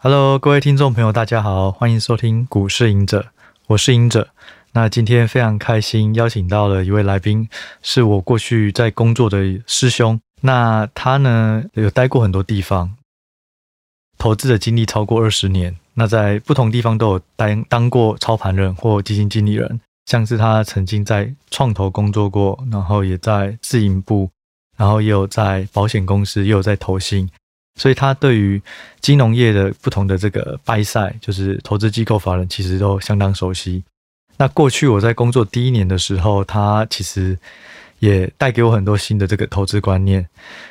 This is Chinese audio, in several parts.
Hello，各位听众朋友，大家好，欢迎收听股市隐者，我是隐者。那今天非常开心，邀请到了一位来宾，是我过去在工作的师兄。那他呢，有待过很多地方，投资的经历超过二十年。那在不同地方都有当当过操盘人或基金经理人，像是他曾经在创投工作过，然后也在自营部，然后也有在保险公司，也有在投信。所以他对于金融业的不同的这个 buy side，就是投资机构法人，其实都相当熟悉。那过去我在工作第一年的时候，他其实也带给我很多新的这个投资观念，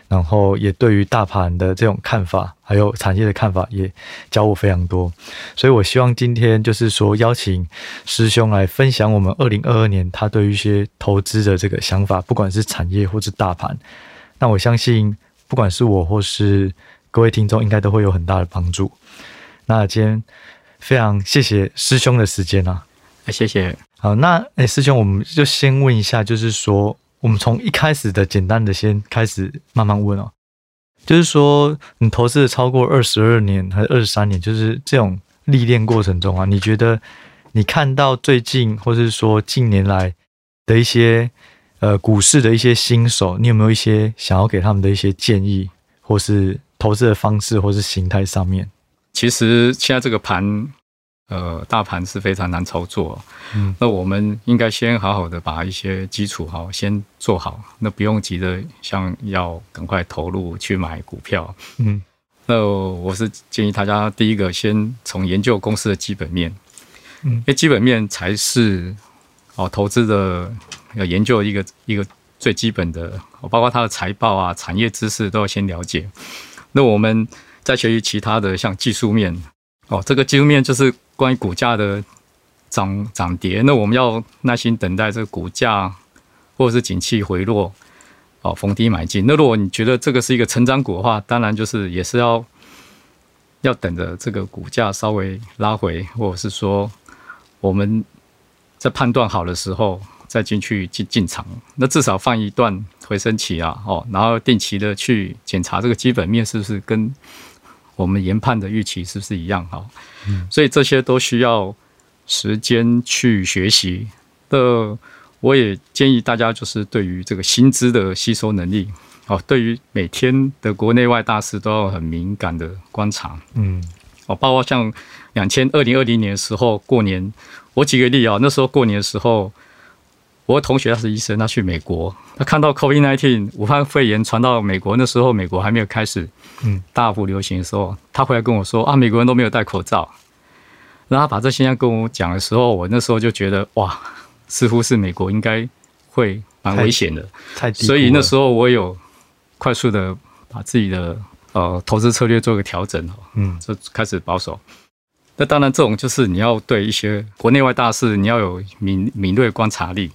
然后也对于大盘的这种看法，还有产业的看法，也教我非常多。所以我希望今天就是说邀请师兄来分享我们二零二二年他对于一些投资的这个想法，不管是产业或是大盘。那我相信，不管是我或是各位听众应该都会有很大的帮助。那今天非常谢谢师兄的时间啊，谢谢。好，那哎，师兄，我们就先问一下，就是说，我们从一开始的简单的先开始慢慢问哦。就是说，你投资了超过二十二年还是二十三年，就是这种历练过程中啊，你觉得你看到最近或是说近年来的一些呃股市的一些新手，你有没有一些想要给他们的一些建议，或是？投资的方式或是形态上面，其实现在这个盘，呃，大盘是非常难操作。嗯，那我们应该先好好的把一些基础好先做好，那不用急着像要赶快投入去买股票。嗯，那我是建议大家第一个先从研究公司的基本面，嗯，因为基本面才是哦投资的要研究一个一个最基本的，包括它的财报啊、产业知识都要先了解。那我们再学习其他的，像技术面哦，这个技术面就是关于股价的涨涨跌。那我们要耐心等待这个股价或者是景气回落，哦，逢低买进。那如果你觉得这个是一个成长股的话，当然就是也是要要等着这个股价稍微拉回，或者是说我们在判断好的时候。再进去进进场，那至少放一段回升期啊，哦，然后定期的去检查这个基本面是不是跟我们研判的预期是不是一样哈，嗯，所以这些都需要时间去学习的。我也建议大家就是对于这个薪资的吸收能力，哦，对于每天的国内外大事都要很敏感的观察，嗯，哦，包括像两千二零二零年的时候过年，我举个例啊，那时候过年的时候。我同学他是医生，他去美国，他看到 COVID-19 武汉肺炎传到美国，那时候美国还没有开始嗯大幅流行的时候，他回来跟我说啊，美国人都没有戴口罩。然后他把这现象跟我讲的时候，我那时候就觉得哇，似乎是美国应该会蛮危险的。所以那时候我有快速的把自己的呃投资策略做个调整，嗯，就开始保守。那当然，这种就是你要对一些国内外大事，你要有敏敏锐观察力，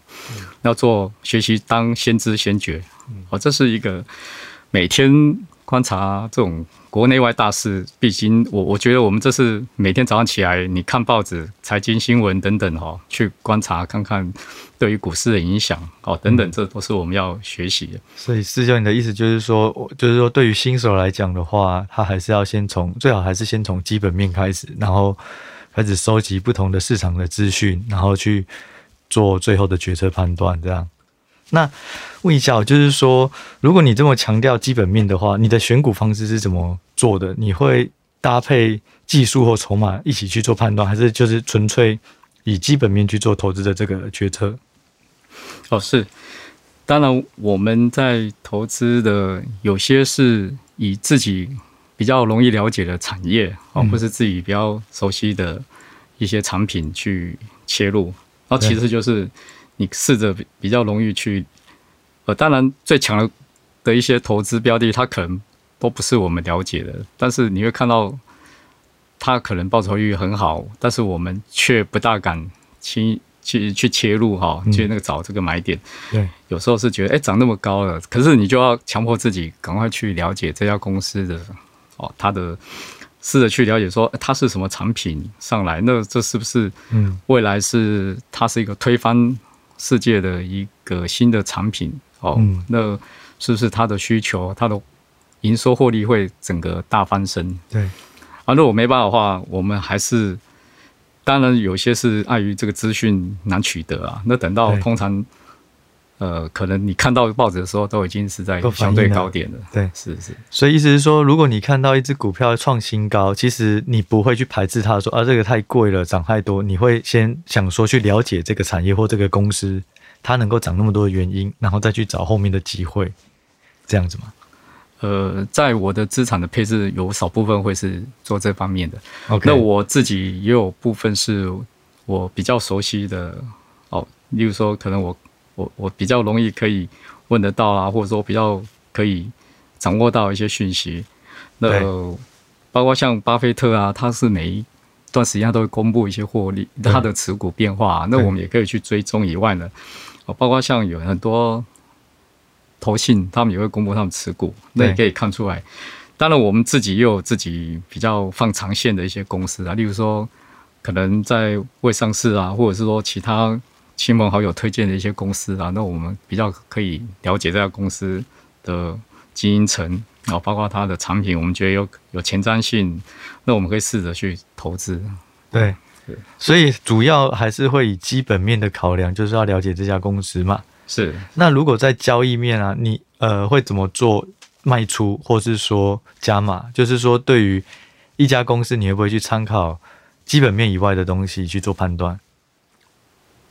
要做学习当先知先觉。哦，这是一个每天观察这种。国内外大事，毕竟我我觉得我们这是每天早上起来，你看报纸、财经新闻等等哈，去观察看看对于股市的影响哦，等等，这都是我们要学习的。所以，师兄，你的意思就是说，就是说，对于新手来讲的话，他还是要先从最好还是先从基本面开始，然后开始收集不同的市场的资讯，然后去做最后的决策判断，这样。那问一下，就是说，如果你这么强调基本面的话，你的选股方式是怎么做的？你会搭配技术或筹码一起去做判断，还是就是纯粹以基本面去做投资的这个决策？哦，是，当然我们在投资的有些是以自己比较容易了解的产业哦，或是自己比较熟悉的一些产品去切入，然后其实就是。你试着比较容易去，呃，当然最强的的一些投资标的，它可能都不是我们了解的，但是你会看到它可能报酬率很好，但是我们却不大敢轻去去切入哈，去那个找这个买点。对，有时候是觉得哎涨那么高了，可是你就要强迫自己赶快去了解这家公司的哦，它的试着去了解说它是什么产品上来，那这是不是嗯未来是它是一个推翻。世界的一个新的产品哦，嗯、那是不是它的需求、它的营收获利会整个大翻身？对啊，啊，如果没办法的话，我们还是当然有些是碍于这个资讯难取得啊。那等到通常。呃，可能你看到报纸的时候，都已经是在相对高点了。对，是是。所以意思是说，如果你看到一只股票创新高，其实你不会去排斥它，说啊这个太贵了，涨太多。你会先想说去了解这个产业或这个公司，它能够涨那么多的原因，然后再去找后面的机会，这样子吗？呃，在我的资产的配置，有少部分会是做这方面的。OK，那我自己也有部分是我比较熟悉的哦，例如说可能我。我我比较容易可以问得到啊，或者说比较可以掌握到一些讯息。那包括像巴菲特啊，他是每一段时间都会公布一些获利，他的持股变化，那我们也可以去追踪以外呢，哦，包括像有很多投信，他们也会公布他们持股，那也可以看出来。当然，我们自己也有自己比较放长线的一些公司啊，例如说可能在未上市啊，或者是说其他。亲朋好友推荐的一些公司啊，那我们比较可以了解这家公司的经营层，然后包括它的产品，我们觉得有有前瞻性，那我们可以试着去投资。对，对，所以主要还是会以基本面的考量，就是要了解这家公司嘛。是。那如果在交易面啊，你呃会怎么做卖出，或是说加码？就是说，对于一家公司，你会不会去参考基本面以外的东西去做判断？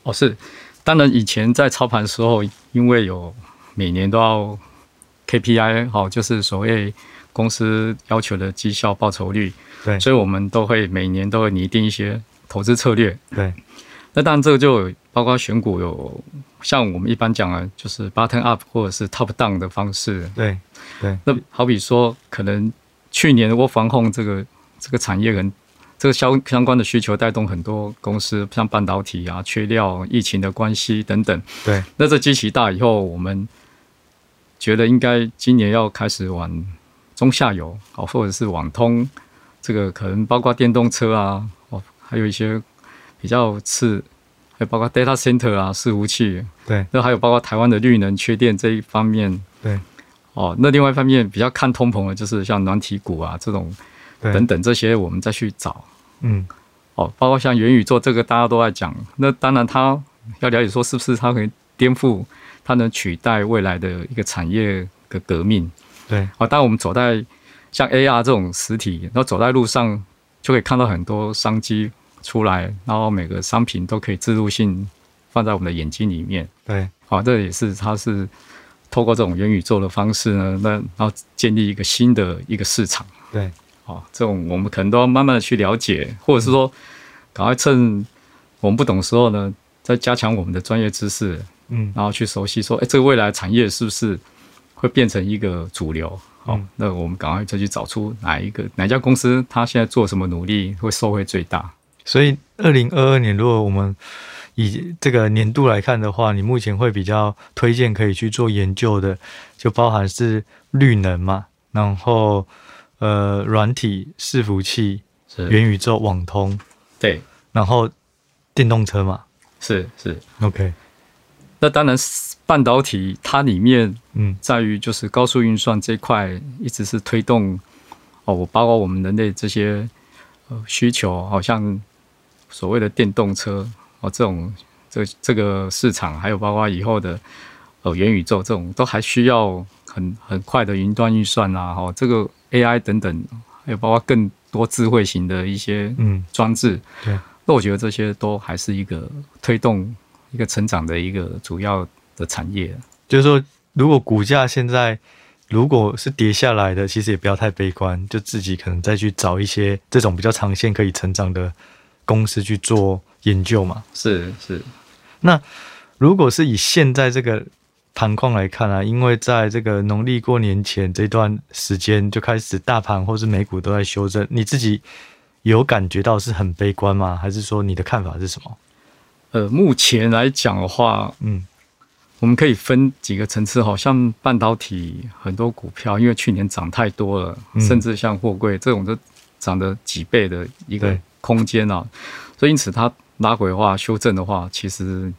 哦，是，当然以前在操盘的时候，因为有每年都要 KPI，好，就是所谓公司要求的绩效报酬率，对，所以我们都会每年都会拟定一些投资策略，对。那当然这个就包括选股有像我们一般讲的，就是 bottom up 或者是 top down 的方式，对，对。那好比说，可能去年我防控这个这个产业人。这个相相关的需求带动很多公司，像半导体啊、缺料、疫情的关系等等。对，那这机器大以后，我们觉得应该今年要开始往中下游，哦，或者是网通，这个可能包括电动车啊，哦，还有一些比较次，还包括 data center 啊、伺服器。对，那还有包括台湾的绿能缺电这一方面。对，哦，那另外一方面比较看通膨的，就是像软体股啊这种。等等这些，我们再去找，嗯，哦，包括像元宇宙这个，大家都在讲。那当然，它要了解说，是不是它可以颠覆，它能取代未来的一个产业的革命？对，哦，当我们走在像 AR 这种实体，然后走在路上，就可以看到很多商机出来，然后每个商品都可以自入性放在我们的眼睛里面。对，好，这也是它是透过这种元宇宙的方式呢，那然后建立一个新的一个市场。对。哦，这种我们可能都要慢慢的去了解，或者是说，赶快趁我们不懂的时候呢，再加强我们的专业知识，嗯，然后去熟悉说，哎，这个未来产业是不是会变成一个主流？好，嗯，那我们赶快再去找出哪一个哪一家公司，它现在做什么努力会收获最大。所以，二零二二年，如果我们以这个年度来看的话，你目前会比较推荐可以去做研究的，就包含是绿能嘛，然后。呃，软体、伺服器、元宇宙、网通，对，然后电动车嘛，是是，OK。那当然，半导体它里面，嗯，在于就是高速运算这一块，一直是推动哦，我包括我们人类这些呃需求，好像所谓的电动车哦，这种这这个市场，还有包括以后的呃元宇宙这种，都还需要很很快的云端运算啊，哦，这个。AI 等等，还有包括更多智慧型的一些嗯装置，对，那我觉得这些都还是一个推动一个成长的一个主要的产业。就是说，如果股价现在如果是跌下来的，其实也不要太悲观，就自己可能再去找一些这种比较长线可以成长的公司去做研究嘛。是是，那如果是以现在这个。盘况来看啊，因为在这个农历过年前这段时间就开始大盘或是美股都在修正，你自己有感觉到是很悲观吗？还是说你的看法是什么？呃，目前来讲的话，嗯，我们可以分几个层次，好像半导体很多股票，因为去年涨太多了，嗯、甚至像货柜这种都涨了几倍的一个空间啊，所以因此它拉回的话，修正的话，其实。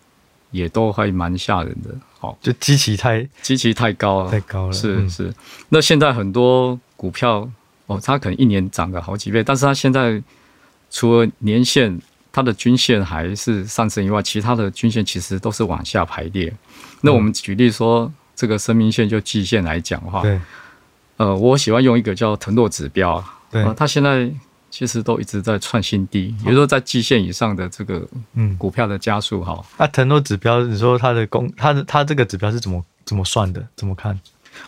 也都还蛮吓人的，好，就基期太基期太高了，太高了，是是。那现在很多股票，哦，它可能一年涨了好几倍，但是它现在除了年线它的均线还是上升以外，其他的均线其实都是往下排列。那我们举例说，这个生命线就季线来讲的话，对，呃，我喜欢用一个叫腾落指标，对，它现在其实都一直在创新低，也就是说在季线以上的这个嗯股票的加速哈。那腾落指标，你说它的公，它的它这个指标是怎么怎么算的？怎么看？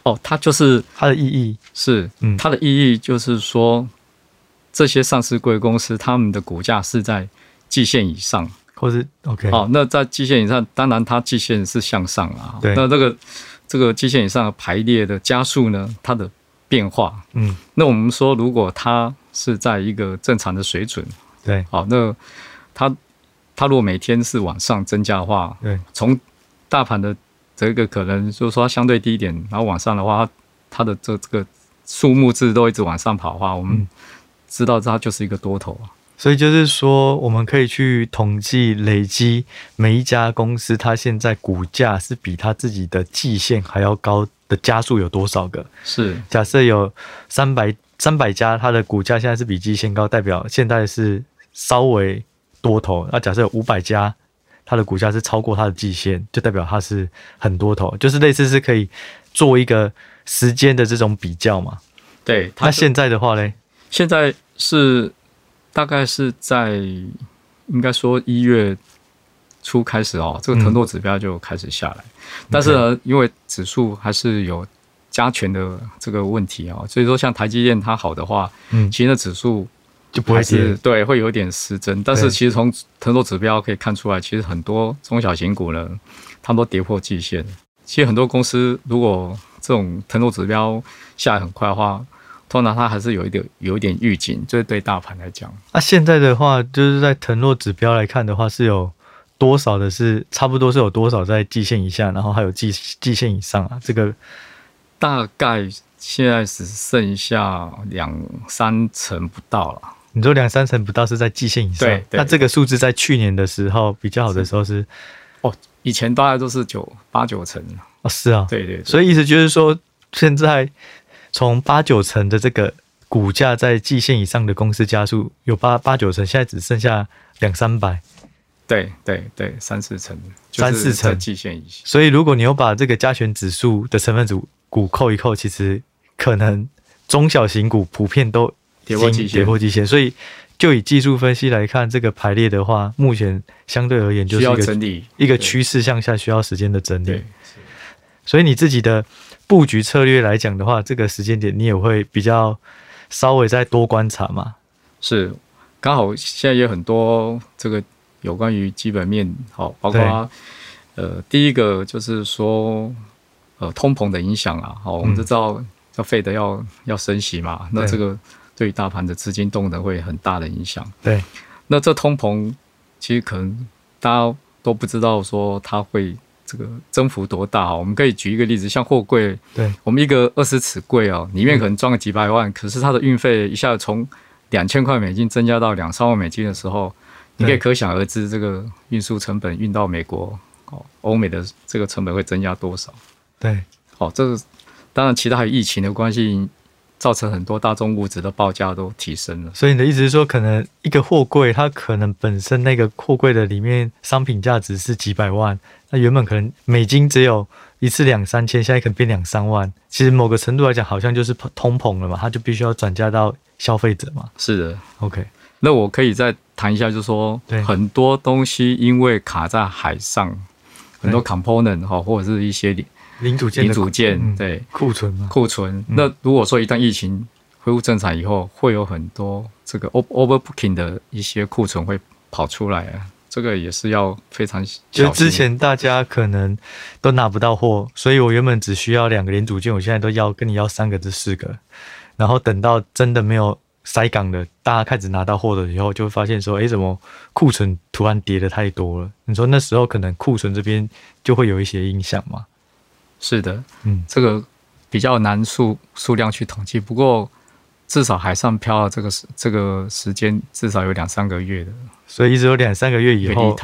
哦，它就是它的意义是，嗯，它的意义就是说，这些上市贵公司他们的股价是在季线以上，或是 OK，好，那在季线以上，当然它季线是向上啊。对，那这个这个季线以上的排列的加速呢，它的变化，嗯，那我们说，如果它是在一个正常的水准，对，好，那它它如果每天是往上增加的话，对，从大盘的。这个可能就是说相对低一点，然后往上的话，它的这这个数目字都一直往上跑的话，我们知道它就是一个多头。所以就是说，我们可以去统计累积每一家公司它现在股价是比它自己的季线还要高的家数有多少个？是假设有三百三百家，它的股价现在是比季线高，代表现在是稍微多头。那假设有五百家。它的股价是超过它的季线，就代表它是很多头，就是类似是可以做一个时间的这种比较嘛。对，那现在的话呢？现在是大概是在应该说一月初开始哦，这个腾挪指标就开始下来，嗯、但是呢，因为指数还是有加权的这个问题啊，所以说像台积电它好的话，嗯，其实那指数。就不会是对，会有点失真，但是其实从腾挪指标可以看出来，其实很多中小型股呢，他们都跌破季线。其实很多公司如果这种腾挪指标下来很快的话，通常它还是有一点有一点预警，就是对大盘来讲。那现在的话，就是在腾落指标来看的话，是有多少的是差不多是有多少在季线以下，然后还有季季线以上啊？这个大概现在只剩下两三成不到了。你说两三成不到是在季线以上，那这个数字在去年的时候比较好的时候是，是哦，以前大概都是九八九成哦，是啊，对，对对，所以意思就是说，现在从八九成的这个股价在季线以上的公司加速有八八九成，现在只剩下两三百，对对对，三四成，三四成季线以下。所以如果你有把这个加权指数的成分组股扣一扣，其实可能中小型股普遍都。跌破季线，跌破季线，所以就以技术分析来看，这个排列的话，目前相对而言就是一个整理，一个趋势向下，需要时间的整理。所以你自己的布局策略来讲的话，这个时间点你也会比较稍微再多观察嘛？是，刚好现在也有很多这个有关于基本面，好，包括呃，第一个就是说呃，通膨的影响啊，好，我们都知道要费的要要升息嘛，那这个。对于大盘的资金动能会很大的影响。对，那这通膨其实可能大家都不知道说它会这个增幅多大啊。我们可以举一个例子，像货柜，对，我们一个二十尺柜哦，里面可能装个几百万，可是它的运费一下子从两千块美金增加到两三万美金的时候，你可以可想而知这个运输成本运到美国哦，欧美的这个成本会增加多少？对，好，这个当然其他还有疫情的关系。造成很多大宗物质的报价都提升了，所以你的意思是说，可能一个货柜它可能本身那个货柜的里面商品价值是几百万，那原本可能美金只有一次两三千，现在可能变两三万。其实某个程度来讲，好像就是通膨了嘛，它就必须要转嫁到消费者嘛。是的，OK。那我可以再谈一下，就是说，很多东西因为卡在海上，很多 component 哈，或者是一些。零组件，零组件，对库存嘛，库存。那如果说一旦疫情恢复正常以后，会有很多这个 overbooking 的一些库存会跑出来啊，这个也是要非常小心。就之前大家可能都拿不到货，所以我原本只需要两个零组件，我现在都要跟你要三个至四个，然后等到真的没有塞港的，大家开始拿到货的时候，就会发现说，哎，怎么库存突然跌的太多了？你说那时候可能库存这边就会有一些影响嘛？是的，嗯，这个比较难数数量去统计，不过至少海上漂的这个时这个时间至少有两三个月的，所以一直有两三个月以后，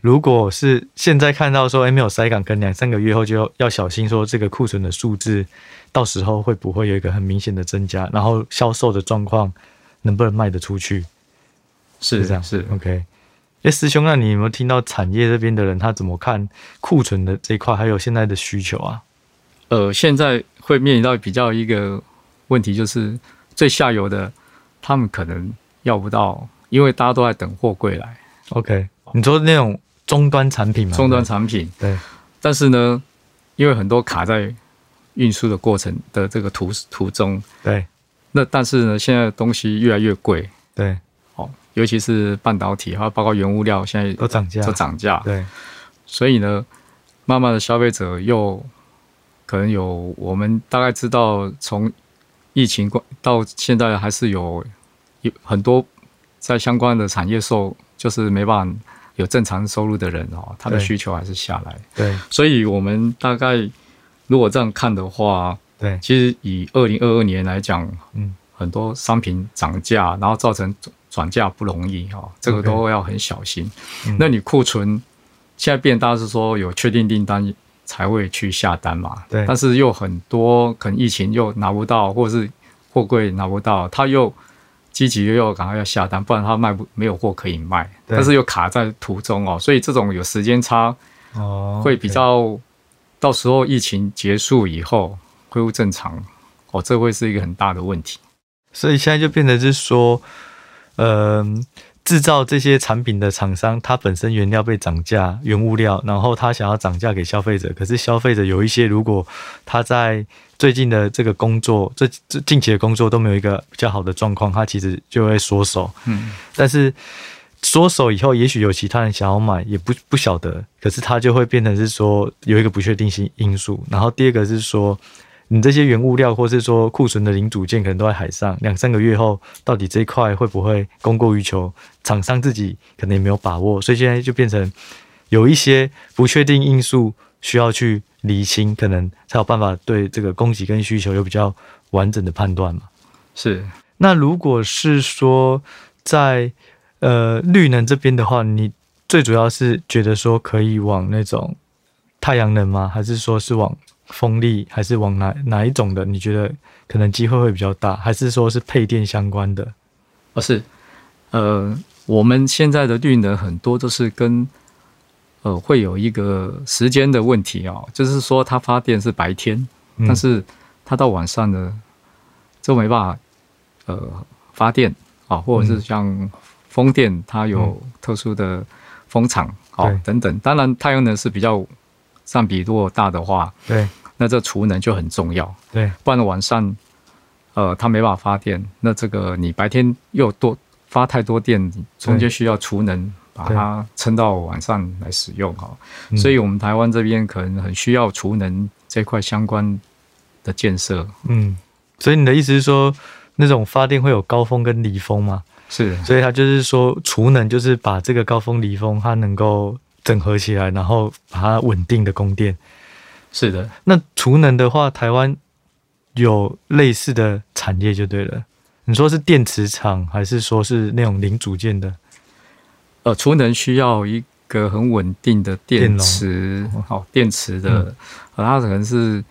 如果是现在看到说，哎，没有塞港，可能两三个月后就要要小心，说这个库存的数字，到时候会不会有一个很明显的增加？然后销售的状况能不能卖得出去？是，是这样，是 OK。哎，师兄，那你有没有听到产业这边的人他怎么看库存的这一块，还有现在的需求啊？呃，现在会面临到比较一个问题，就是最下游的他们可能要不到，因为大家都在等货柜来。OK，你说那种终端产品吗？终端产品，对。但是呢，因为很多卡在运输的过程的这个途途中，对。那但是呢，现在东西越来越贵，对。尤其是半导体，还有包括原物料，现在都涨价，都涨价。对，所以呢，慢慢的消费者又可能有，我们大概知道，从疫情到现在，还是有有很多在相关的产业受，就是没办法有正常收入的人哦，他的需求还是下来。对，所以我们大概如果这样看的话，对，其实以二零二二年来讲，嗯，很多商品涨价，然后造成。转嫁不容易哦，这个都要很小心。Okay. 那你库存现在变大是说有确定订单才会去下单嘛？对。但是又很多可能疫情又拿不到，或者是货柜拿不到，他又积极又要赶快要下单，不然他卖不没有货可以卖。但是又卡在途中哦，所以这种有时间差哦，会比较、oh, okay. 到时候疫情结束以后恢复正常哦，这会是一个很大的问题。所以现在就变成是说。呃，制造这些产品的厂商，它本身原料被涨价，原物料，然后他想要涨价给消费者，可是消费者有一些，如果他在最近的这个工作，这这近期的工作都没有一个比较好的状况，他其实就会缩手。嗯，但是缩手以后，也许有其他人想要买，也不不晓得，可是他就会变成是说有一个不确定性因素。然后第二个是说。你这些原物料，或是说库存的零组件，可能都在海上，两三个月后，到底这一块会不会供过于求？厂商自己可能也没有把握，所以现在就变成有一些不确定因素需要去厘清，可能才有办法对这个供给跟需求有比较完整的判断嘛。是。那如果是说在呃绿能这边的话，你最主要是觉得说可以往那种太阳能吗？还是说是往？风力还是往哪哪一种的？你觉得可能机会会比较大，还是说是配电相关的？不是，呃，我们现在的绿能很多都是跟呃会有一个时间的问题哦，就是说它发电是白天，嗯、但是它到晚上呢就没办法呃发电啊、哦，或者是像风电，它有特殊的风场哦、等等。当然，太阳能是比较。占比如果大的话，对，那这储能就很重要，对，不然晚上，呃，它没办法发电，那这个你白天又多发太多电，中间需要储能把它撑到晚上来使用哈，所以我们台湾这边可能很需要储能这块相关的建设，嗯，所以你的意思是说，那种发电会有高峰跟离峰吗？是，所以它就是说储能就是把这个高峰离峰它能够。整合起来，然后把它稳定的供电。是的，那储能的话，台湾有类似的产业就对了。你说是电池厂，还是说是那种零组件的？呃，储能需要一个很稳定的电池，好、哦，电池的，嗯、它可能是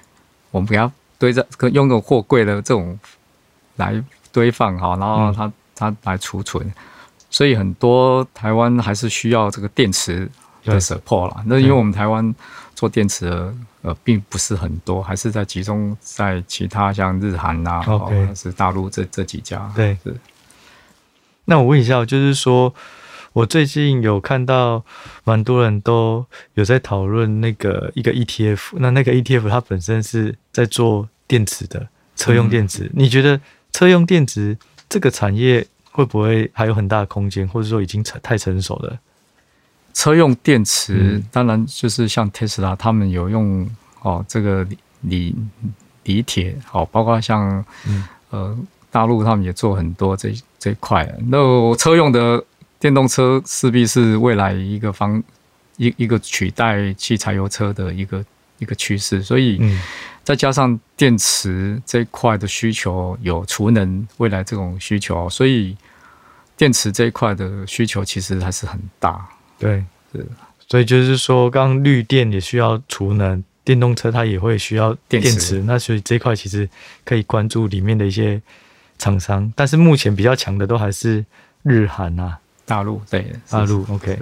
我们给它堆在，用个货柜的这种来堆放，好，然后它、嗯、它来储存。所以很多台湾还是需要这个电池。的 support 啦，那因为我们台湾做电池的呃并不是很多，还是在集中在其他像日韩呐、啊，或者是大陆这这几家。对，是。那我问一下，就是说我最近有看到蛮多人都有在讨论那个一个 ETF，那那个 ETF 它本身是在做电池的车用电池，嗯、你觉得车用电池这个产业会不会还有很大的空间，或者说已经成太成熟了？车用电池，当然就是像特斯拉，他们有用哦，这个锂锂铁，哦，包括像呃大陆他们也做很多这这一块。那车用的电动车势必是未来一个方一一个取代汽柴油车的一个一个趋势，所以再加上电池这一块的需求，有储能未来这种需求，所以电池这一块的需求其实还是很大。对，是，所以就是说，刚绿电也需要储能，电动车它也会需要电池。那所以这块其实可以关注里面的一些厂商，但是目前比较强的都还是日韩啊，大陆对，大陆 OK。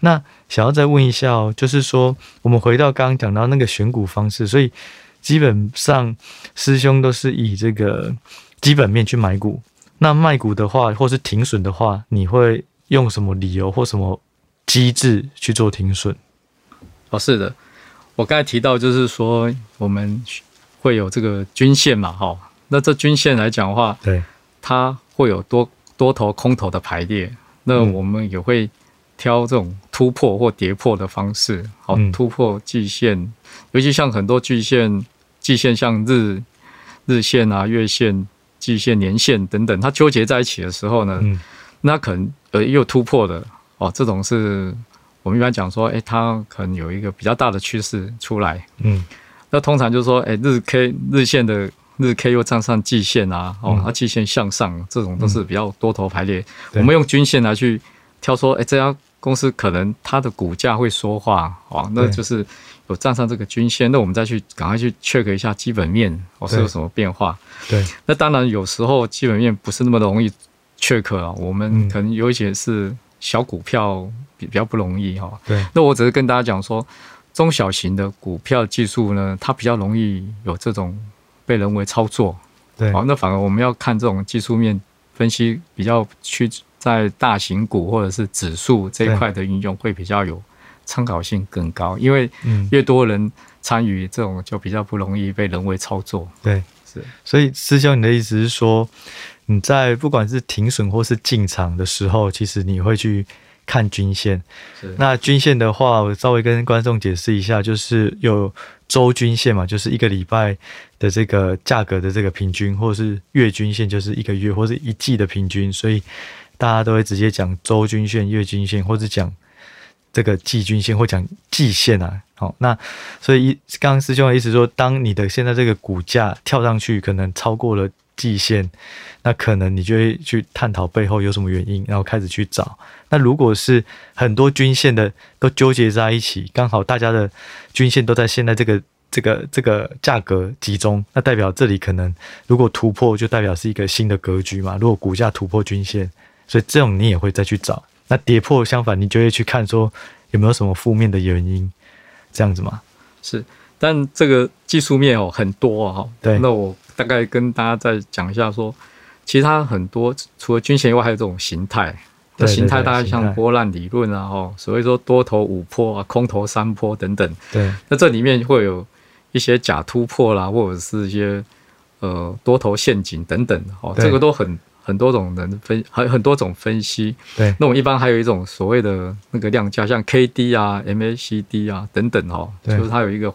那想要再问一下哦，就是说我们回到刚刚讲到那个选股方式，所以基本上师兄都是以这个基本面去买股。那卖股的话，或是停损的话，你会用什么理由或什么机制去做停损？哦，是的，我刚才提到就是说我们会有这个均线嘛，哈，那这均线来讲的话，对，它会有多多头空头的排列，那我们也会挑这种突破或跌破的方式，好，突破季线，尤其像很多季线，季线像日日线啊、月线。季线、年线等等，它纠结在一起的时候呢，嗯、那可能呃又突破的哦，这种是我们一般讲说，哎、欸，它可能有一个比较大的趋势出来。嗯，那通常就是说，哎、欸，日 K 日线的日 K 又站上季线啊，哦，它季线向上，这种都是比较多头排列。嗯、我们用均线来去挑说，哎、欸，这家公司可能它的股价会说话哦，那就是。有站上这个均线，那我们再去赶快去 check 一下基本面，哦，是有什么变化？对，那当然有时候基本面不是那么容易 check 啊，我们可能有一些是小股票比比较不容易哈。对，那我只是跟大家讲说，中小型的股票技术呢，它比较容易有这种被人为操作。对，好，那反而我们要看这种技术面分析，比较去在大型股或者是指数这一块的运用会比较有。参考性更高，因为越多人参与，这种就比较不容易被人为操作。对，是。所以师兄，你的意思是说，你在不管是停损或是进场的时候，其实你会去看均线。那均线的话，我稍微跟观众解释一下，就是有周均线嘛，就是一个礼拜的这个价格的这个平均，或者是月均线，就是一个月或者一季的平均。所以大家都会直接讲周均线、月均线，或者讲。这个季均线或讲季线啊，好，那所以一刚刚师兄的意思说，当你的现在这个股价跳上去，可能超过了季线，那可能你就会去探讨背后有什么原因，然后开始去找。那如果是很多均线的都纠结在一起，刚好大家的均线都在现在这个这个这个价格集中，那代表这里可能如果突破，就代表是一个新的格局嘛。如果股价突破均线，所以这种你也会再去找。那跌破相反，你就会去看说有没有什么负面的原因，这样子吗？是，但这个技术面哦很多哈。对，那我大概跟大家再讲一下说，其实它很多除了均线以外，还有这种形态。那形态大概像波浪理论啊，哦，所谓说多头五波啊，空头三波等等。对，那这里面会有一些假突破啦，或者是一些呃多头陷阱等等。哦，这个都很。很多种人分，很很多种分析。对，那我们一般还有一种所谓的那个量价，像 K D 啊、M A C D 啊等等哦，就是它有一个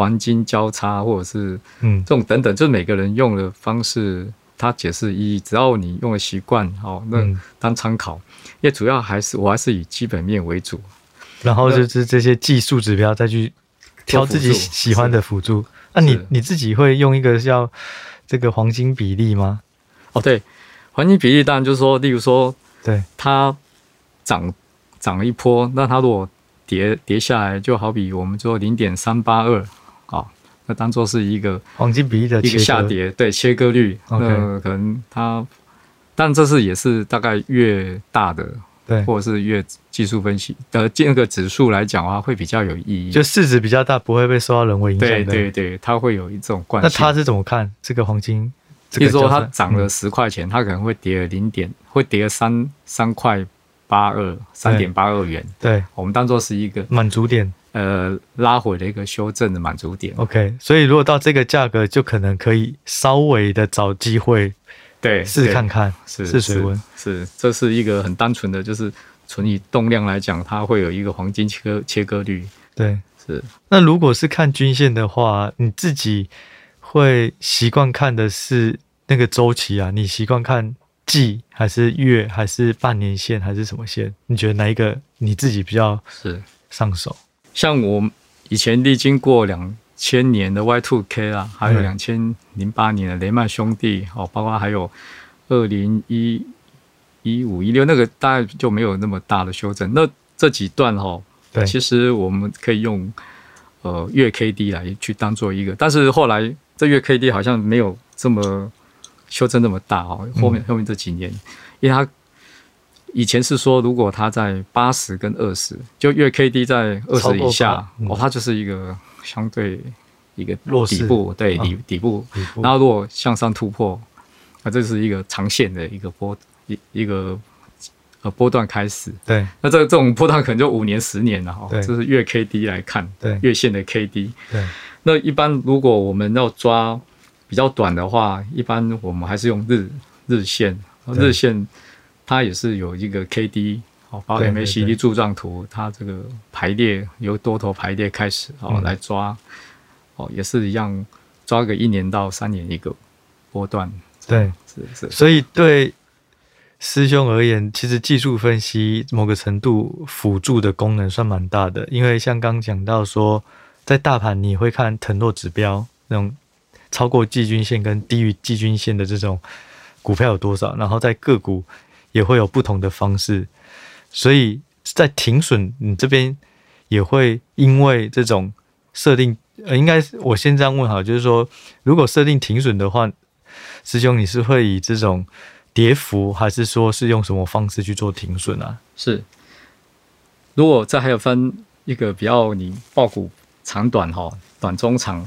黄金交叉，或者是嗯这种等等，就是每个人用的方式，它解释意义，只要你用的习惯哦，那当参考。因为主要还是我还是以基本面为主，然后就是这些技术指标再去挑自己喜欢的辅助。那你你自己会用一个叫这个黄金比例吗？哦，对。黄金比例当然就是说，例如说，对它涨涨了一波，那它如果跌跌下来，就好比我们说零点三八二啊，那当做是一个黄金比例的一个下跌，对切割率，那可能它，但这是也是大概越大的，对，或者是越技术分析的这个指数来讲的话，会比较有意义，就市值比较大，不会被受到人为影响，对对对，它会有一种惯性。那他是怎么看这个黄金？比如说它涨了十块钱，它可能会跌了零点，会跌了三三块八二，三点八二元。对，我们当做是一个满足点，呃，拉回的一个修正的满足点。OK，所以如果到这个价格，就可能可以稍微的找机会，对，试看看，是试水温，是，这是一个很单纯的，就是纯以动量来讲，它会有一个黄金切割切割率。对，是。那如果是看均线的话，你自己。会习惯看的是那个周期啊？你习惯看季还是月还是半年线还是什么线？你觉得哪一个你自己比较是上手？像我以前历经过两千年的 Y2K 啊，还有两千零八年的雷曼兄弟哦，包括还有二零一一五一六那个大概就没有那么大的修正。那这几段哦，对，其实我们可以用呃月 K D 来去当做一个，但是后来这月 K D 好像没有这么修正那么大哦。后面、嗯、后面这几年，因为它以前是说，如果它在八十跟二十，就月 K D 在二十以下，嗯、哦，它就是一个相对一个底部，对底底部。然后如果向上突破，那这是一个长线的一个波一一个。呃，波段开始，对，那这这种波段可能就五年、十年了哈。对，这是月 K D 来看，对，月线的 K D。对，那一般如果我们要抓比较短的话，一般我们还是用日日线，日线它也是有一个 K D，哦，把 MACD 柱状图，它这个排列由多头排列开始，哦，来抓，哦，也是一样，抓个一年到三年一个波段。对，是是，所以对。师兄而言，其实技术分析某个程度辅助的功能算蛮大的，因为像刚讲到说，在大盘你会看腾落指标那种超过季均线跟低于季均线的这种股票有多少，然后在个股也会有不同的方式，所以在停损你这边也会因为这种设定，呃，应该我先这样问好，就是说如果设定停损的话，师兄你是会以这种。跌幅还是说是用什么方式去做停损啊？是，如果这还有分一个比较你爆股长短哈，短中长。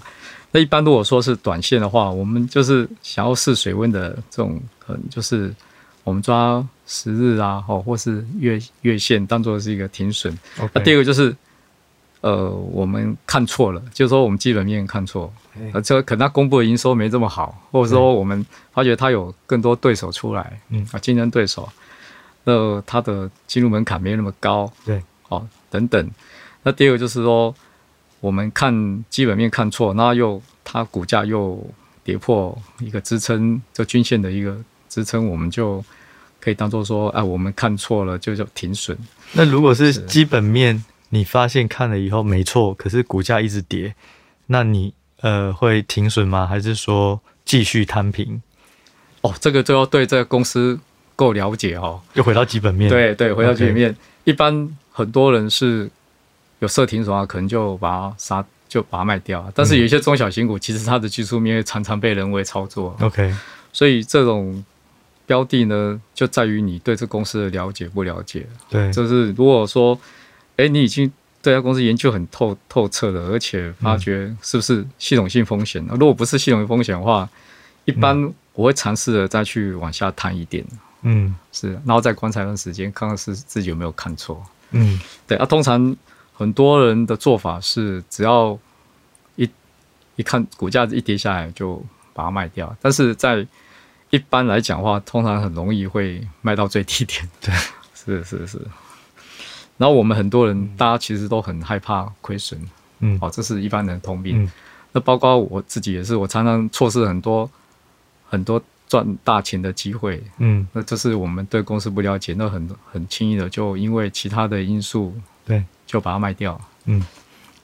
那一般如果说是短线的话，我们就是想要试水温的这种，可能就是我们抓十日啊，哦或是月月线当做是一个停损。那.第二个就是。呃，我们看错了，就是说我们基本面看错，呃，这可能他公布的营收没这么好，或者说我们发觉他有更多对手出来，嗯啊，竞争对手，那他的进入门槛没那么高，对，哦，等等。那第二个就是说，我们看基本面看错，那又它股价又跌破一个支撑，这均线的一个支撑，我们就可以当做说，啊，我们看错了，就叫停损。那如果是基本面？你发现看了以后没错，可是股价一直跌，那你呃会停损吗？还是说继续摊平？哦，这个就要对这个公司够了解哦。又回到基本面。对对，回到基本面。一般很多人是有设停损啊，可能就把它杀，就把它卖掉。但是有一些中小型股，其实它的技术面常常被人为操作。OK，所以这种标的呢，就在于你对这公司的了解不了解。对，就是如果说。哎，你已经这家公司研究很透透彻了，而且发觉是不是系统性风险？嗯、如果不是系统性风险的话，一般我会尝试着再去往下探一点。嗯，是，然后再观察一段时间，看看是自己有没有看错。嗯，对啊，通常很多人的做法是，只要一一看股价一跌下来，就把它卖掉。但是在一般来讲的话，通常很容易会卖到最低点。对，是是是。然后我们很多人，大家其实都很害怕亏损，嗯，哦，这是一般人的通病。嗯、那包括我自己也是，我常常错失很多很多赚大钱的机会，嗯，那这是我们对公司不了解，那很很轻易的就因为其他的因素，对，就把它卖掉，嗯。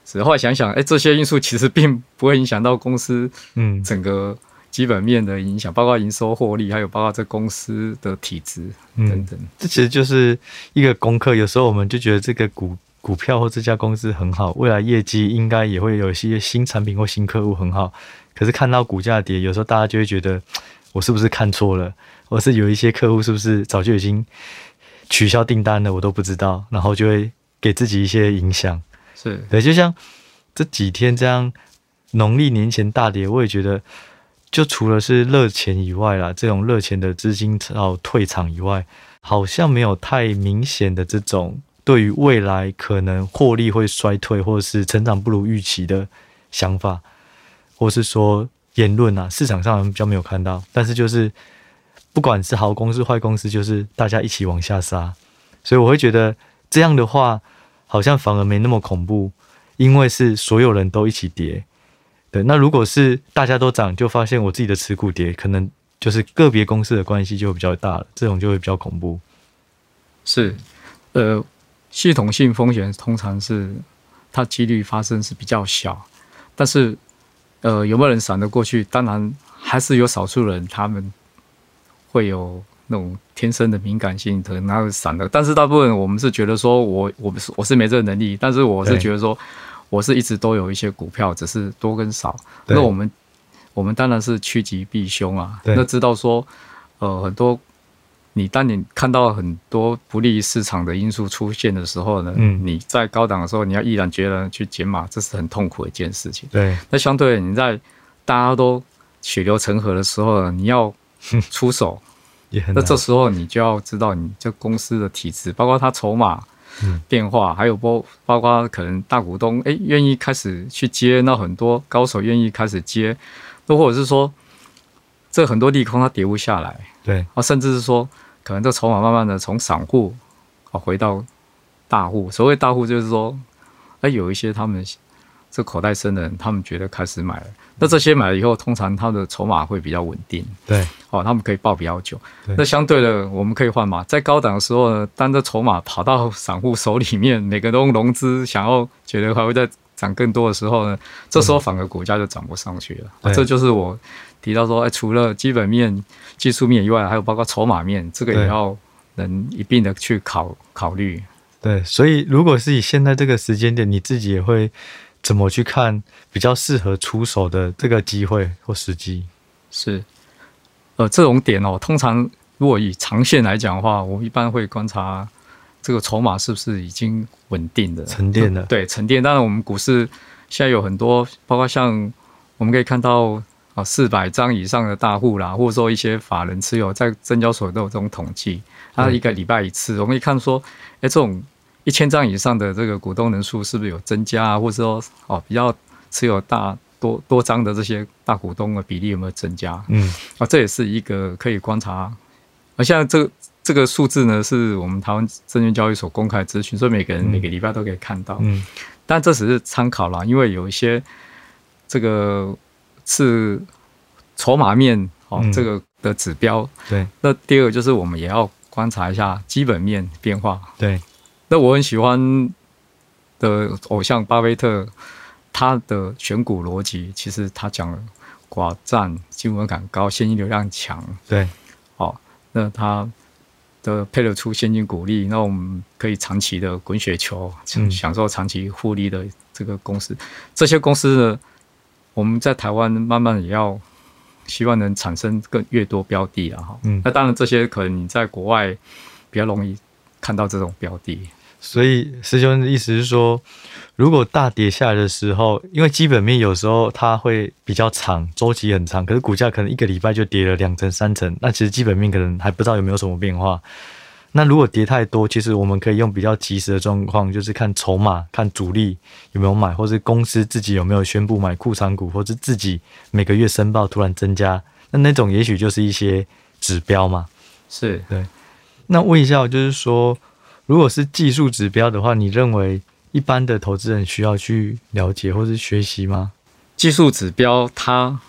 是后来想想，哎，这些因素其实并不会影响到公司，嗯，整个。基本面的影响，包括营收获利，还有包括这公司的体质等等、嗯，这其实就是一个功课。有时候我们就觉得这个股股票或这家公司很好，未来业绩应该也会有一些新产品或新客户很好。可是看到股价跌，有时候大家就会觉得我是不是看错了，或是有一些客户是不是早就已经取消订单了，我都不知道，然后就会给自己一些影响。是对，就像这几天这样，农历年前大跌，我也觉得。就除了是热钱以外啦，这种热钱的资金要退场以外，好像没有太明显的这种对于未来可能获利会衰退，或者是成长不如预期的想法，或是说言论啊，市场上比较没有看到。但是就是不管是好公司坏公司，就是大家一起往下杀，所以我会觉得这样的话，好像反而没那么恐怖，因为是所有人都一起跌。对，那如果是大家都涨，就发现我自己的持股跌，可能就是个别公司的关系就会比较大了，这种就会比较恐怖。是，呃，系统性风险通常是它几率发生是比较小，但是呃，有没有人闪得过去？当然还是有少数人他们会有那种天生的敏感性，可能他会闪的。但是大部分我们是觉得说我，我我我是没这个能力，但是我是觉得说，我是一直都有一些股票，只是多跟少。那我们我们当然是趋吉避凶啊。那知道说，呃，很多你当你看到很多不利于市场的因素出现的时候呢，嗯，你在高档的时候，你要毅然决然去减码，这是很痛苦的一件事情。对，那相对你在大家都血流成河的时候呢，你要 出手。那这时候你就要知道，你这公司的体质，包括它筹码变化，还有包包括可能大股东哎愿意开始去接，那很多高手愿意开始接，都或者是说，这很多利空它跌不下来，对啊，甚至是说，可能这筹码慢慢的从散户啊回到大户，所谓大户就是说，哎有一些他们。这口袋深的人，他们觉得开始买了。那这些买了以后，通常它的筹码会比较稳定。对，哦，他们可以抱比较久。那相对的，我们可以换码，在高档的时候呢，当这筹码跑到散户手里面，每个都融资，想要觉得还会再涨更多的时候呢，这时候反而股价就涨不上去了。啊，这就是我提到说，哎，除了基本面、技术面以外，还有包括筹码面，这个也要能一并的去考考虑。对，所以如果是以现在这个时间点，你自己也会。怎么去看比较适合出手的这个机会或时机？是，呃，这种点哦，通常如果以长线来讲的话，我一般会观察这个筹码是不是已经稳定的沉淀了。对，沉淀。当然，我们股市现在有很多，包括像我们可以看到啊，四百张以上的大户啦，或者说一些法人持有，在证交所都有这种统计，它一个礼拜一次，我们可以看说，哎，这种。一千张以上的这个股东人数是不是有增加啊？或者说哦，比较持有大多多张的这些大股东的比例有没有增加？嗯，啊，这也是一个可以观察。而现在这个这个数字呢，是我们台湾证券交易所公开资讯，所以每个人每个礼拜都可以看到。嗯，但这只是参考啦，因为有一些这个是筹码面哦，这个的指标。对。那第二个就是我们也要观察一下基本面变化。对。那我很喜欢的偶像巴菲特，他的选股逻辑其实他讲了寡占、基本感高、现金流量强。对，好，那他的配得出现金股利，那我们可以长期的滚雪球，享受长期复利的这个公司。嗯、这些公司呢，我们在台湾慢慢也要希望能产生更越多标的啊。哈，嗯，那当然这些可能你在国外比较容易看到这种标的。所以师兄的意思是说，如果大跌下来的时候，因为基本面有时候它会比较长，周期很长，可是股价可能一个礼拜就跌了两成三成，那其实基本面可能还不知道有没有什么变化。那如果跌太多，其实我们可以用比较及时的状况，就是看筹码、看主力有没有买，或是公司自己有没有宣布买库藏股，或是自己每个月申报突然增加，那那种也许就是一些指标嘛。是对。那问一下，就是说。如果是技术指标的话，你认为一般的投资人需要去了解或是学习吗？技术指标它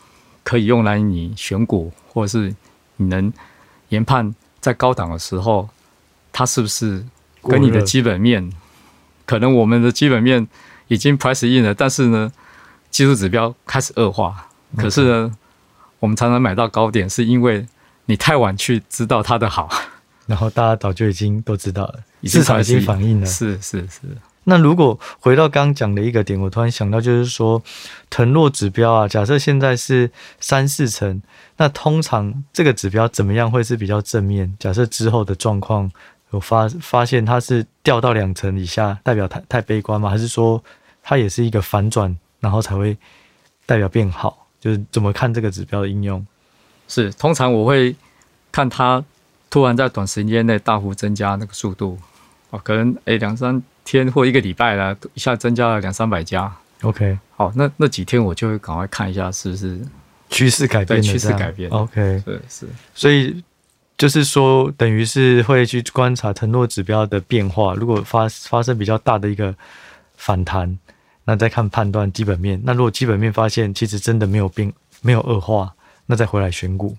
可以用来你选股，或者是你能研判在高档的时候，它是不是跟你的基本面？可能我们的基本面已经 price in 了，但是呢，技术指标开始恶化。可是呢，我们常常买到高点，是因为你太晚去知道它的好。然后大家早就已经都知道了，市场已经反应了。是是是。那如果回到刚刚讲的一个点，我突然想到，就是说腾落指标啊，假设现在是三四成，那通常这个指标怎么样会是比较正面？假设之后的状况有发发现它是掉到两成以下，代表太太悲观吗？还是说它也是一个反转，然后才会代表变好？就是怎么看这个指标的应用？是，通常我会看它。突然在短时间内大幅增加那个速度，哦，可能诶两三天或一个礼拜了，一下增加了两三百家。OK，好，那那几天我就会赶快看一下是不是趋势改变，趋势改变。OK，对，是，所以就是说，等于是会去观察腾诺指标的变化，如果发发生比较大的一个反弹，那再看判断基本面。那如果基本面发现其实真的没有变，没有恶化，那再回来选股。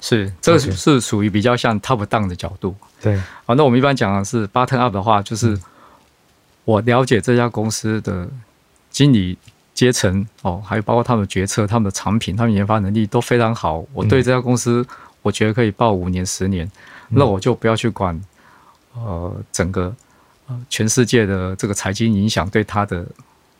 是，这个是属于比较像 top down 的角度。对，好，那我们一般讲的是 button up 的话，就是我了解这家公司的经理阶层哦，还有包括他们的决策、他们的产品、他们研发能力都非常好。我对这家公司，我我觉得可以报五年、十年，那我就不要去管，呃，整个呃全世界的这个财经影响对它的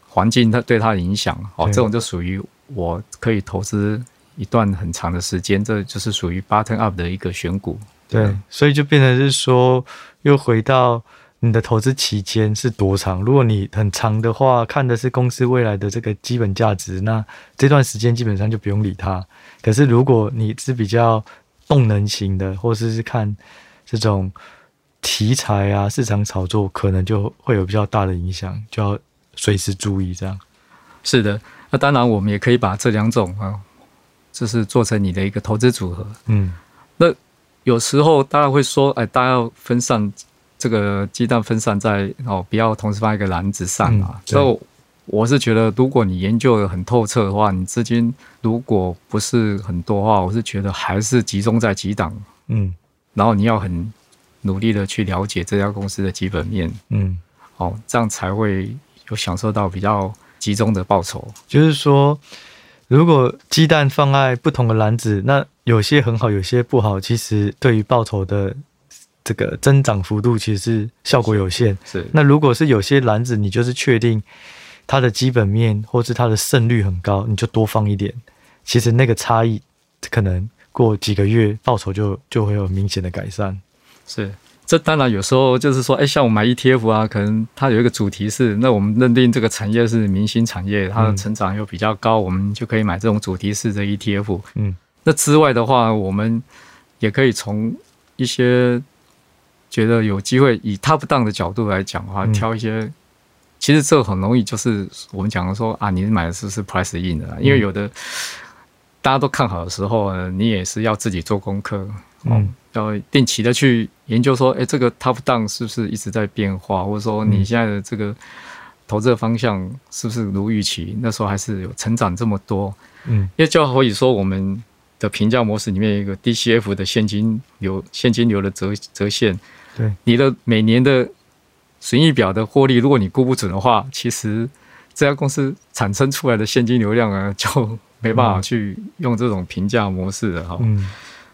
环境，它对它的影响，哦，这种就属于我可以投资一段很长的时间，这就是属于 bottom up 的一个选股。对，所以就变成是说，又回到你的投资期间是多长？如果你很长的话，看的是公司未来的这个基本价值，那这段时间基本上就不用理它。可是如果你是比较动能型的，或者是看这种题材啊、市场炒作，可能就会有比较大的影响，就要随时注意。这样是的，那当然我们也可以把这两种啊，就是做成你的一个投资组合。嗯，那。有时候大家会说，哎，大家要分散这个鸡蛋，分散在哦，不要同时放一个篮子上啊。嗯、所以我是觉得，如果你研究的很透彻的话，你资金如果不是很多的话，我是觉得还是集中在几档，嗯，然后你要很努力的去了解这家公司的基本面，嗯，哦，这样才会有享受到比较集中的报酬。就是说，如果鸡蛋放在不同的篮子，那有些很好，有些不好。其实对于报酬的这个增长幅度，其实是效果有限。是。那如果是有些篮子，你就是确定它的基本面或是它的胜率很高，你就多放一点。其实那个差异可能过几个月报酬就就会有明显的改善。是。这当然有时候就是说，哎，像我买 ETF 啊，可能它有一个主题是，那我们认定这个产业是明星产业，它的成长又比较高，嗯、我们就可以买这种主题式的 ETF。嗯。那之外的话，我们也可以从一些觉得有机会以 top down 的角度来讲的话，挑一些。其实这很容易，就是我们讲的说啊，你买的是不是 price in 的？因为有的大家都看好的时候，你也是要自己做功课，嗯，要定期的去研究说，哎，这个 top down 是不是一直在变化，或者说你现在的这个投资的方向是不是如预期？那时候还是有成长这么多，嗯，因为就好比说我们。的评价模式里面有一个 DCF 的现金流，现金流的折折现。对，你的每年的损益表的获利，如果你估不准的话，其实这家公司产生出来的现金流量啊，就没办法去用这种评价模式的哈。嗯。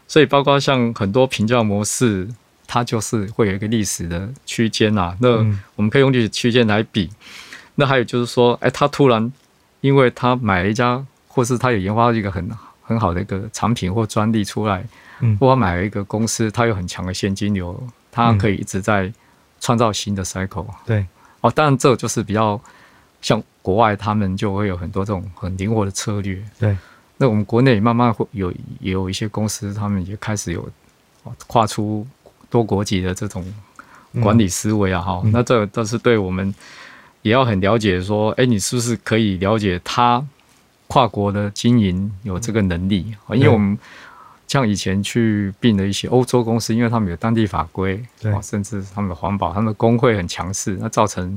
所以，包括像很多评价模式，它就是会有一个历史的区间啊。那我们可以用历史区间来比。那还有就是说，哎，他突然因为他买了一家，或是他有研发一个很。很好的一个产品或专利出来，嗯，或者买了一个公司，它有很强的现金流，它可以一直在创造新的 cycle。对，哦，当然这就是比较像国外，他们就会有很多这种很灵活的策略。对，那我们国内慢慢会有也有一些公司，他们也开始有跨出多国籍的这种管理思维啊，哈、嗯，那这都是对我们也要很了解，说，哎，你是不是可以了解他？跨国的经营有这个能力，因为我们像以前去并的一些欧洲公司，因为他们有当地法规，对，甚至他们的环保，他们的工会很强势，那造成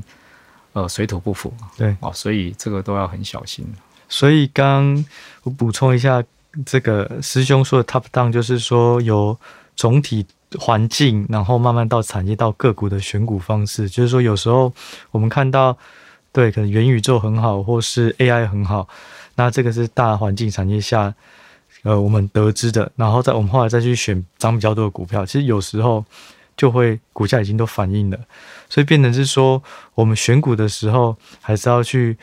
呃水土不服，对，哦，所以这个都要很小心。所以刚我补充一下，这个师兄说的 top down 就是说有总体环境，然后慢慢到产业到个股的选股方式，就是说有时候我们看到对，可能元宇宙很好，或是 AI 很好。那这个是大环境产业下，呃，我们得知的，然后在我们后来再去选涨比较多的股票，其实有时候就会股价已经都反映了，所以变成是说，我们选股的时候还是要去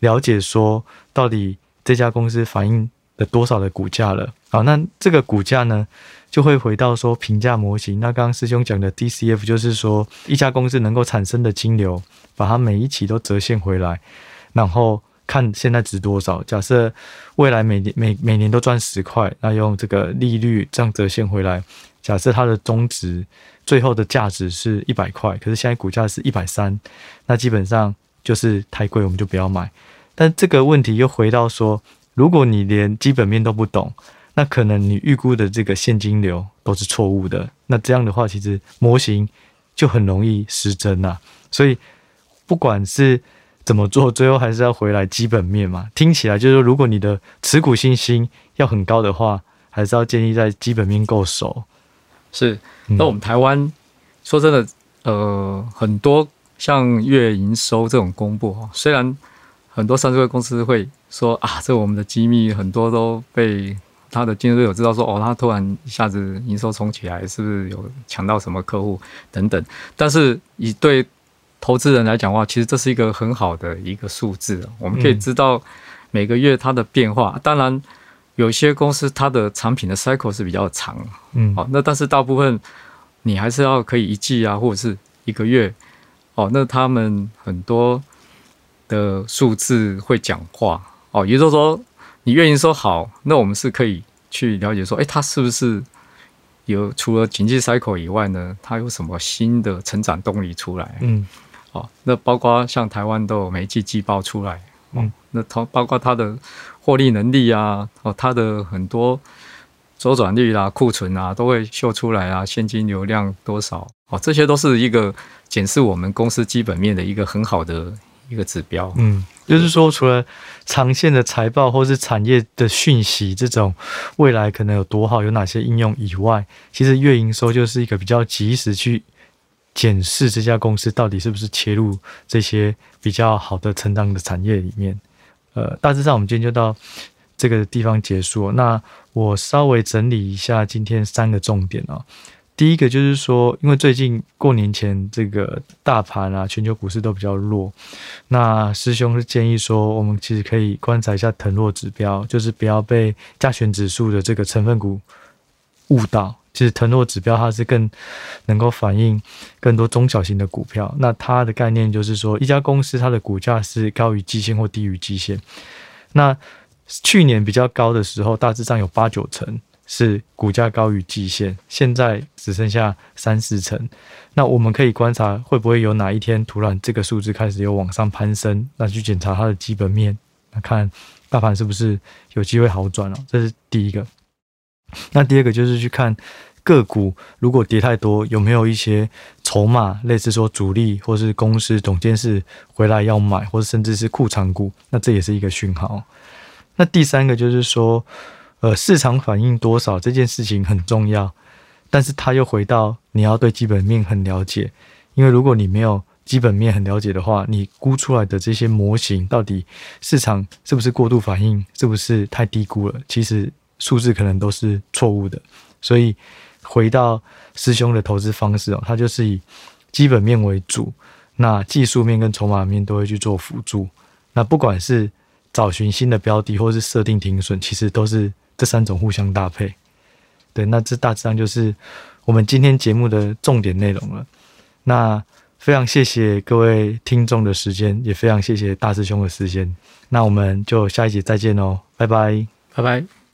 了解说，到底这家公司反映的多少的股价了。好，那这个股价呢，就会回到说评价模型。那刚刚师兄讲的 DCF 就是说，一家公司能够产生的金流，把它每一期都折现回来，然后。看现在值多少？假设未来每年每每年都赚十块，那用这个利率这样折现回来，假设它的终值最后的价值是一百块，可是现在股价是一百三，那基本上就是太贵，我们就不要买。但这个问题又回到说，如果你连基本面都不懂，那可能你预估的这个现金流都是错误的。那这样的话，其实模型就很容易失真呐。所以不管是怎么做？最后还是要回来基本面嘛。听起来就是说，如果你的持股信心要很高的话，还是要建立在基本面够熟。是。那我们台湾、嗯、说真的，呃，很多像月营收这种公布哈，虽然很多上市柜公司会说啊，这我们的机密很多都被他的竞争对手知道说，哦，他突然一下子营收冲起来，是不是有抢到什么客户等等。但是以对投资人来讲的话，其实这是一个很好的一个数字，我们可以知道每个月它的变化。嗯、当然，有些公司它的产品的 cycle 是比较长，嗯，好，那但是大部分你还是要可以一季啊，或者是一个月，哦，那他们很多的数字会讲话，哦，也就是说，你愿意说好，那我们是可以去了解说，哎，它是不是有除了经济 cycle 以外呢，它有什么新的成长动力出来？嗯。哦，那包括像台湾都有每季季报出来，嗯，那它包括它的获利能力啊，哦，它的很多周转率啊、库存啊都会秀出来啊，现金流量多少，哦，这些都是一个检视我们公司基本面的一个很好的一个指标。嗯，就是说除了长线的财报或是产业的讯息这种未来可能有多好，有哪些应用以外，其实月营收就是一个比较及时去。检视这家公司到底是不是切入这些比较好的成长的产业里面。呃，大致上我们今天就到这个地方结束。那我稍微整理一下今天三个重点啊。第一个就是说，因为最近过年前这个大盘啊，全球股市都比较弱。那师兄是建议说，我们其实可以观察一下腾落指标，就是不要被加权指数的这个成分股误导。其实腾落指标它是更能够反映更多中小型的股票。那它的概念就是说，一家公司它的股价是高于基线或低于基线。那去年比较高的时候，大致上有八九成是股价高于季线，现在只剩下三四成。那我们可以观察会不会有哪一天突然这个数字开始有往上攀升，那去检查它的基本面，那看大盘是不是有机会好转了。这是第一个。那第二个就是去看个股，如果跌太多，有没有一些筹码，类似说主力或是公司总监事回来要买，或者甚至是库藏股，那这也是一个讯号。那第三个就是说，呃，市场反应多少这件事情很重要，但是它又回到你要对基本面很了解，因为如果你没有基本面很了解的话，你估出来的这些模型到底市场是不是过度反应，是不是太低估了？其实。数字可能都是错误的，所以回到师兄的投资方式哦，他就是以基本面为主，那技术面跟筹码面都会去做辅助。那不管是找寻新的标的，或是设定停损，其实都是这三种互相搭配。对，那这大致上就是我们今天节目的重点内容了。那非常谢谢各位听众的时间，也非常谢谢大师兄的时间。那我们就下一集再见喽，拜拜，拜拜。